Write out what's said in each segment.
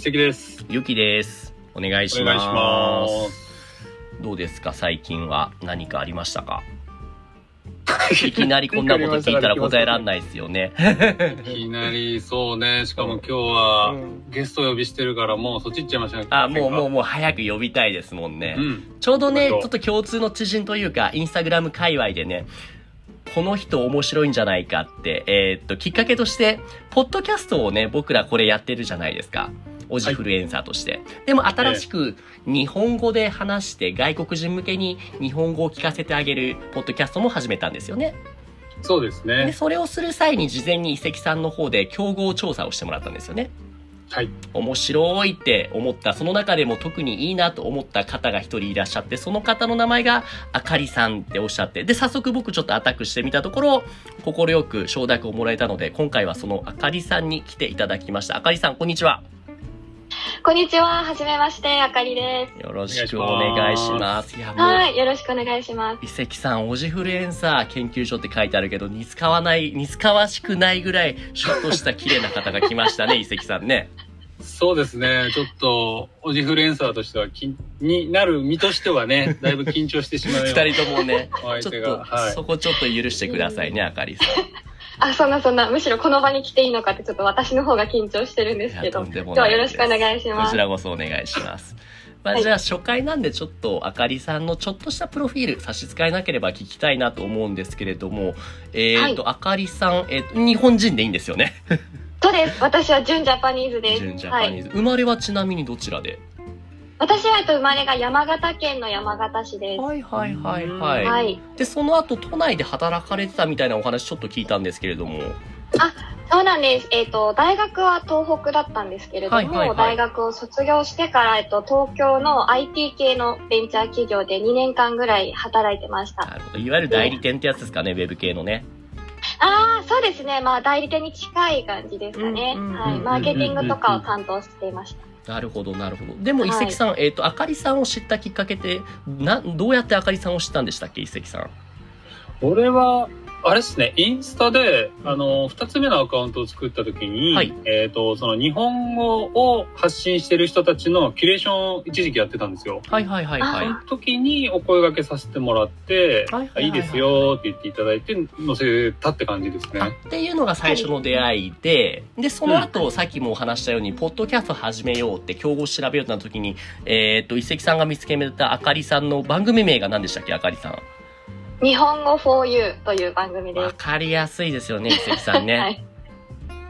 一石です。ゆきです。お願いしお願いしま。ますどうですか？最近は何かありましたか？いきなりこんなこと聞いたら答えらんないですよね。す。いきなり、そうね。しかも今日は、ゲスト呼びしてるから、もうそっち行っちゃいましたね。あ、もうもうう。もう早く呼びたいですもんね。うん。ちょうどね、ちょっと共通の知人というか、インスタグラム界隈でね、この人面白いんじゃないかって、えーっと、きっかけとして、ポッドキャストをね、僕らこれやってるじゃないですか。オジフルエンサーとして。でも新しく日本語で話して外国人向けに日本語を聞かせてあげるポッドキャストも始めたんですよね。そうですで、ね。それをする際に事前に遺跡さんの方で競合調査をしてもらったんですよね。はい。面白いって思った、その中でも特にいいなと思った方が一人いらっしゃって、その方の名前があかりさんっておっしゃって、で、早速僕ちょっとアタックしてみたところ、快く承諾をもらえたので、今回はそのあかりさんに来ていただきました。あかりさん、こんにちは。こんにちは。はじめまして、あかりです。よろしくお願いします。はい。よろしくお願いします。遺跡さん、オジフルエンサー研究所って書いてあるけど、似つかわない、似つかわしくないぐらい、シュッとした綺麗な方が来ましたね、遺跡さんね。そうですね。ちょっと、オジフルエンサーとしては、きになる身としてはね、だいぶ緊張してしまうような二人ともね、お相ちょっと手が。、はいそ。こちょっと許してくださいね、あかりさん。あ、そんなそんな、むしろこの場に来ていいのかってちょっと私の方が緊張してるんですけど、今日はよろしくお願いします。こちらこそお願いします。まあ、はいじゃあ初回なんでちょっとあかりさんのちょっとしたプロフィール差し支えなければ聞きたいなと思うんですけれども、えっ、と、あかりさん、えーと、日本人でいいんですよね。そうです。私は純ジャパニーズです。純ジャはい。パニーズ。生まれはちなみにどちらで？私はえっと生まれが山形県の山形市です。はいはいはいはい。はい。で、その後都内で働かれてたみたいなお話ちょっと聞いたんですけれども。そうなんです。えっ、と、大学は東北だったんですけれども、はいはいはい大学を卒業してから、えっと、東京の IT 系のベンチャー企業で2年間ぐらい働いてました。なるほど。いわゆる代理店ってやつですかね、ウェブ系のね。ああ、そうですね。まあ、代理店に近い感じですかね。はい。マーケティングとかを担当していました。なるほど、なるほど。でも、はい遺跡さん、えっ、と、あかりさんを知ったきっかけって、な、どうやってあかりさんを知ったんでしたっけ、遺跡さん？俺は、あれですね、インスタで、あの、二つ目のアカウントを作った時に、はいえっ、と、その日本語を発信してる人たちのキュレーションを一時期やってたんですよ。はいはいはいはい。その時にお声掛けさせてもらって、はいはいはいはいあいいですよって言っていただいて、載せたって感じですあね。っていうのが最初の出会いで、で、その後、さっきもお話したように、ポッドキャスト始めようって、競合調べようってなった時に、えっ、と、一石さんが見つけたあかりさんの番組名が何でしたっけ、あかりさん。日本語 for you という番組です。わかりやすいですよね、一石さんね。はい。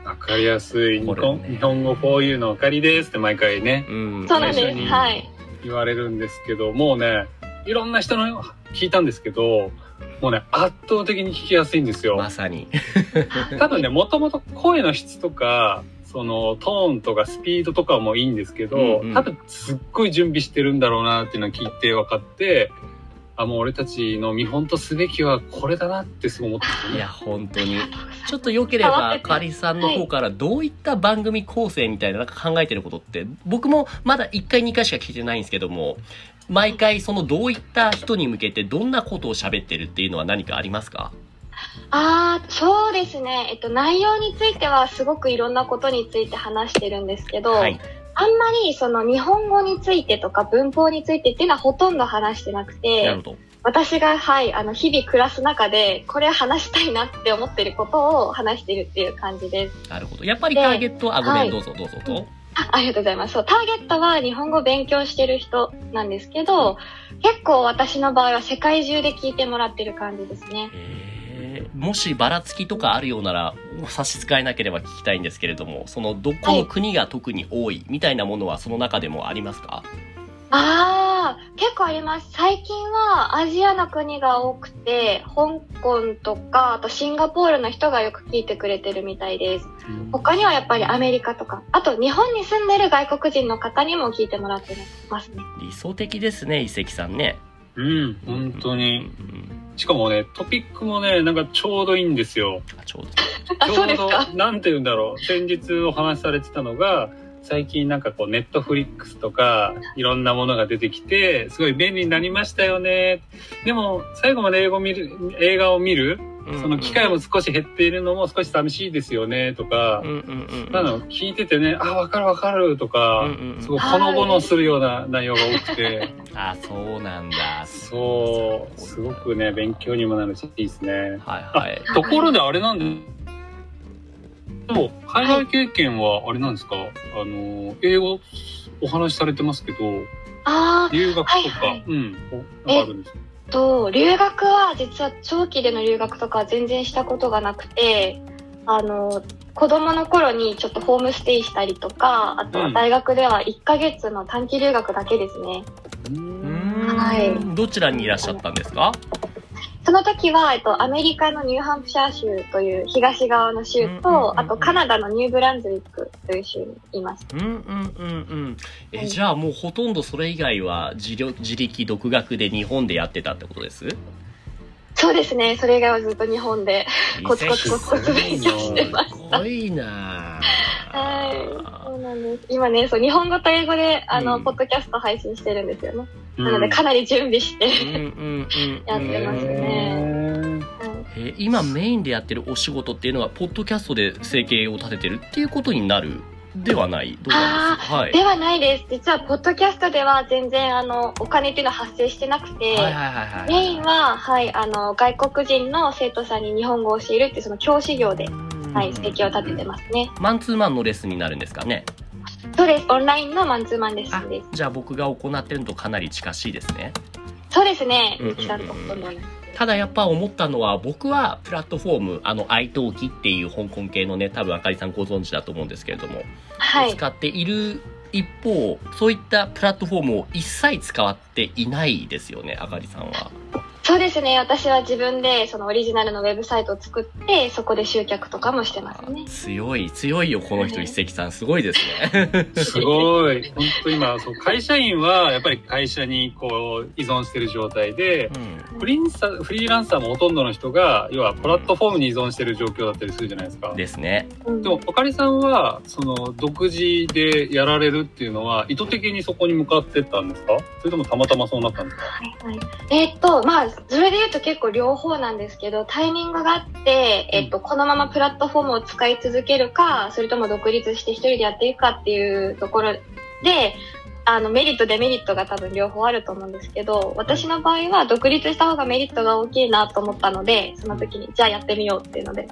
わかりやすい日本,、ね日本語 4U のおかりですって毎回ね、うん。そうなんです。最初にはい。言われるんですけど、もうね、いろんな人の聞いたんですけど、もうね、圧倒的に聞きやすいんですよ。まさに。多分ね、もともと声の質とか、そのトーンとかスピードとかもいいんですけど、うんうん多分すっごい準備してるんだろうなっていうのを聞いて分かって、あ、もう俺たちの見本とすべきはこれだなってすごい思ってますねいや、。本当に。ちょっと良ければ、あかりさんの方からどういった番組構成みたいななんか考えてることって、僕もまだ1回2回しか聞いてないんですけども、毎回そのどういった人に向けてどんなことを喋ってるっていうのは何かありますか？ああ、そうですね。えっと、内容についてはすごくいろんなことについて話してるんですけど、はい。あんまりその日本語についてとか文法についてっていうのはほとんど話してなくなてるほ、ど。私がはい、あの、日々暮らす中で、これ話したいなって思ってることを話してるっていう感じです。なるほど。やっぱりターゲットは、あ、ごめん、はいどうぞどうぞと。あありがとうございます。そう、ターゲットは日本語を勉強してる人なんですけど、結構私の場合は世界中で聞いてもらってる感じですね。えーもしばらつきとかあるようなら差し支えなければ聞きたいんですけれどもそのどこの国が特に多いみたいなものはその中でもありますか？ああ、結構あります。最近はアジアの国が多くて、香港とか、あとシンガポールの人がよく聞いてくれてるみたいです。他にはやっぱりアメリカとか、あと日本に住んでる外国人の方にも聞いてもらってますね。理想的ですね遺跡さんねうん、本当うに。んしかもね、トピックもね、なんかちょうどいいんですよ。あちょうどあ、ちょどそううですか？、なんて言うんだろう。先日お話しされてたのが、最近なんかこう、ネットフリックスとか、いろんなものが出てきて、すごい便利になりましたよね。でも、最後まで英語見る、映画を見るその機会も少し減っているのも少し寂しいですよねとか。うん、うんうんうん。なの聞いててね、あ、わかるわかるとか、うんうんうん。すごいほのぼのするような内容が多くて、あ、そうなんだ。そう、すごくね、勉強にもなるし、いいですね。はいはい。ところであれなんで、そう、海外経験はあれなんですか、あの、英語お話しされてますけど、あー留学とか、はいはい。うん、あるんですか？と、留学は実は長期での留学とかは全然したことがなくて、あの、子供の頃にちょっとホームステイしたりとか、あとは大学では1ヶ月の短期留学だけですね。はい。どちらにいらっしゃったんですか？その時は、えっと、アメリカのニューハンプシャー州という東側の州うんうんうんうんと、あとカナダのニューブランズウィックという州にいます。うんうんうんうん。え、はいじゃあもうほとんどそれ以外は自力自力独学で日本でやってたってことです？そうですね。それ以外はずっと日本で。コツコツコツコツ勉強してますすごいなぁはい。そうなんです。今ね、そう、日本語と英語で、あの、うんポッドキャスト配信してるんですよね。うんなので、かなり準備して、うんうんうんやってますねね。えー今メインでやってるお仕事っていうのはポッドキャストで生計を立ててるっていうことになるではない？どうなんですか？はいではないです。実は、ポッドキャストでは全然、あの、お金っていうのは発生してなくて、はいはいはいはいメインは、はい、あの、外国人の生徒さんに日本語を教えるっていう、その教師業で、はい、生計を立ててますね。マンツーマンのレッスンになるんですかね？そうです。オンラインのマンツーマンレッスあンです。じゃあ僕が行ってるのとかなり近しいですねそうですね。ただやっぱ思ったのは僕はプラットフォームあの iTalki っていう香港系のね多分あかりさんご存知だと思うんですけれども、はい。使っている一方そういったプラットフォームを一切使っていないですよねあかりさんはそうですね。私は自分で、そのオリジナルのウェブサイトを作って、そこで集客とかもしてますね。強い強いよこの人一石さんすごいですね すごい。本当今、そう、会社員はやっぱり会社にこう依存してる状態で、フリーンサフリーランサーもほとんどの人が、要はプラットフォームに依存してる状況だったりするじゃないですか。うん、ですねうんでも、あかりさんは、その、独自でやられるっていうのは、意図的にそこに向かってったんですか？それともたまたまそうなったんですか？はいはいえーっと、まあ、それで言うと結構両方なんですけど、タイミングがあって、えーっと、このままプラットフォームを使い続けるか、それとも独立して一人でやっていくかっていうところで、あの、メリット、デメリットが多分両方あると思うんですけど、私の場合は独立した方がメリットが大きいなと思ったので、その時に、じゃあやってみようっていうので、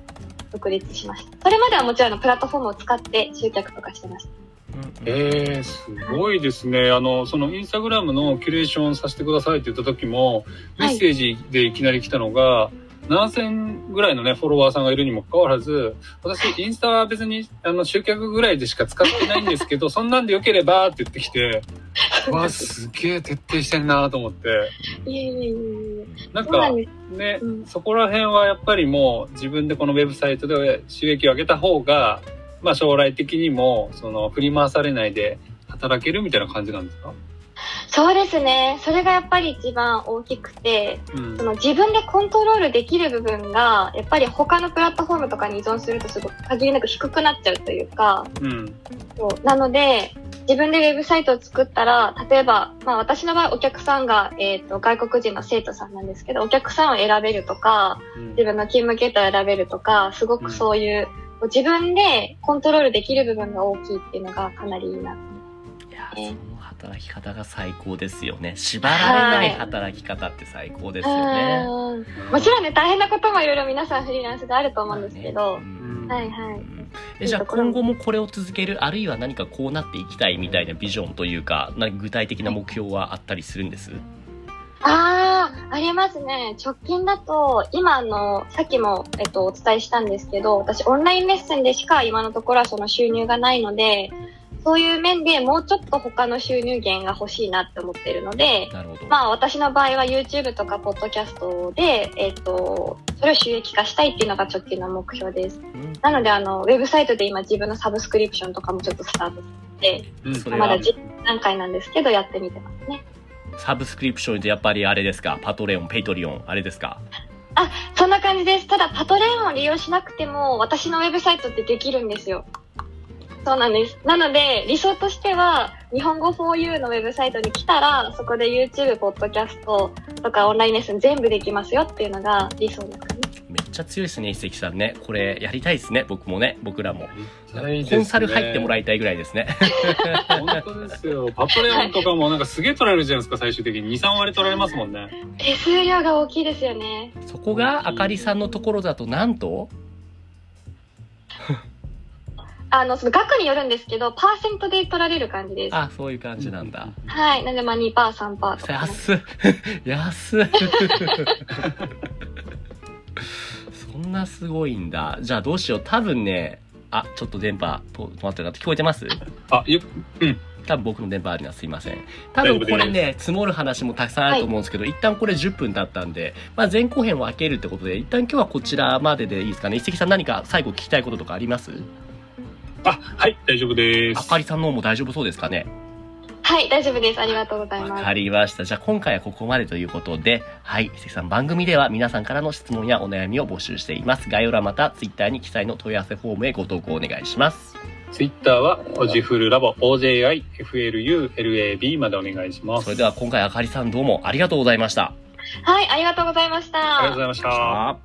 独立しました。それまではもちろんプラットフォームを使って集客とかしてました。ええすごいですね。あの、そのインスタグラムのキュレーションさせてくださいって言った時も、メッセージでいきなり来たのが、7000ぐらいのね、フォロワーさんがいるにもかかわらず、私、インスタは別に、あの、集客ぐらいでしか使ってないんですけど、そんなんでよければって言ってきて、うわ、すげえ徹底してんなと思って。いえいえいえいえ。なんか。ね、うんそこら辺はやっぱりもう自分でこのウェブサイトで収益を上げた方が、まあ将来的にも、その振り回されないで働けるみたいな感じなんですか？そうですね。それがやっぱり一番大きくて、うんそ。の自分でコントロールできる部分が、やっぱり他のプラットフォームとかに依存するとすごく限りなく低くなっちゃうというか、うん。そうなので、自分でウェブサイトを作ったら、例えば、まあ私の場合お客さんが、えっ、と、外国人の生徒さんなんですけど、お客さんを選べるとか、うん自分の勤務形態を選べるとか、すごくそういう、自分でコントロールできる部分が大きいっていうのがかなりいいな。いやその働き方が最高ですよね。縛られない働き方って最高ですよね、うん。もちろんね、大変なこともいろいろ皆さんフリーランスであると思うんですけど、うん。はいはい。えじゃあ今後もこれを続けるあるいは何かこうなっていきたいみたいなビジョンというかな具体的な目標はあったりするんです？ああ、ありますね。直近だと、今あの、さっきも、えっと、お伝えしたんですけど、私オンラインレッスンでしか今のところはその収入がないので、そういう面でもうちょっと他の収入源が欲しいなって思ってるので、まあ私の場合は YouTube とか Podcast で、えっと、それを収益化したいっていうのが直近の目標です。うんなのであの、ウェブサイトで今自分のサブスクリプションとかもちょっとスタートして、うんまだ実段階なんですけど、やってみてますね。サブスクリプションでやっぱりあれですか？ Patreon Patreon あれですか？あそんな感じです。ただ、 Patreon を利用しなくても、私のウェブサイトってできるんですよ。そうなんです。なので、理想としては、日本語 4U のウェブサイトに来たら、そこで YouTube、ポッドキャストとかオンラインレッスン全部できますよっていうのが理想です。ちゃ強いですね、一石さんね。これ、やりたいですね、僕もね、僕らも。ねコンサル入ってもらいたいぐらいですね。本当ですよ。パトレオンとかもなんかすげえ取られるじゃないですか、最終的に。2、3割取られますもんね。手数料が大きいですよね。そこが、あかりさんのところだと、なんと？あの、その額によるんですけど、パーセントで取られる感じです。あ、そういう感じなんだ。はい。なんで、まあ2%、3%とか。安っ 安っそんなすごいんだ。じゃあどうしよう。多分ね、あ、ちょっと電波と止まってるなって聞こえてます？あ、ゆ、多分僕の電波あるのはすいません。多分これね、積もる話もたくさんあると思うんですけど、一旦これ10分経ったんで、まあ前後編を分けるってことで、一旦今日はこちらまででいいですか？ね。一石さん何か最後聞きたいこととかあります？あ、はい、大丈夫です。あかりさんの方も大丈夫そうですかね？はい、大丈夫です。ありがとうございます。わかりました。じゃあ今回はここまでということで、はい、伊勢さん番組では皆さんからの質問やお悩みを募集しています。概要欄また Twitter に記載の問い合わせフォームへご投稿お願いします。ツイッターは、オジフルラボ、OJIFLULAB までお願いします。それでは今回あかりさんどうもありがとうございました。はい、ありがとうございました。ありがとうございました。あ